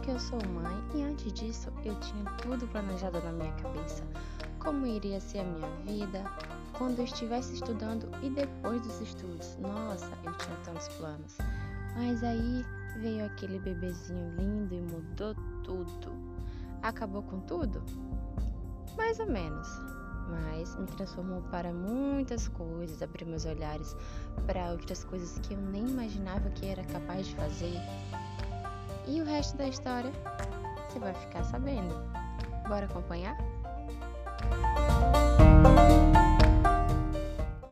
porque eu sou mãe e antes disso eu tinha tudo planejado na minha cabeça. Como iria ser a minha vida quando eu estivesse estudando e depois dos estudos. Nossa, eu tinha tantos planos. Mas aí veio aquele bebezinho lindo e mudou tudo. Acabou com tudo? Mais ou menos. Mas me transformou para muitas coisas, abriu meus olhares para outras coisas que eu nem imaginava que era capaz de fazer. E o resto da história você vai ficar sabendo. Bora acompanhar?